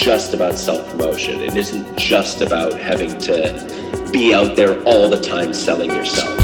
just about self promotion. It isn't just about having to be out there all the time selling yourself.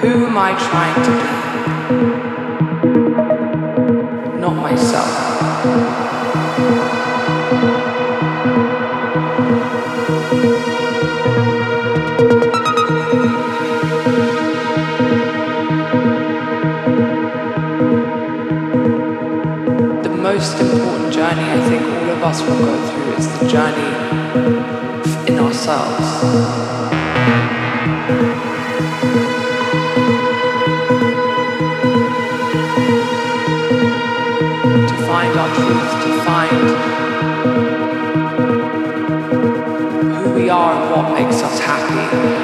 Who am I trying to be? Not myself. The most important journey I think all of us will go through is the journey in ourselves. to find who we are and what makes us happy.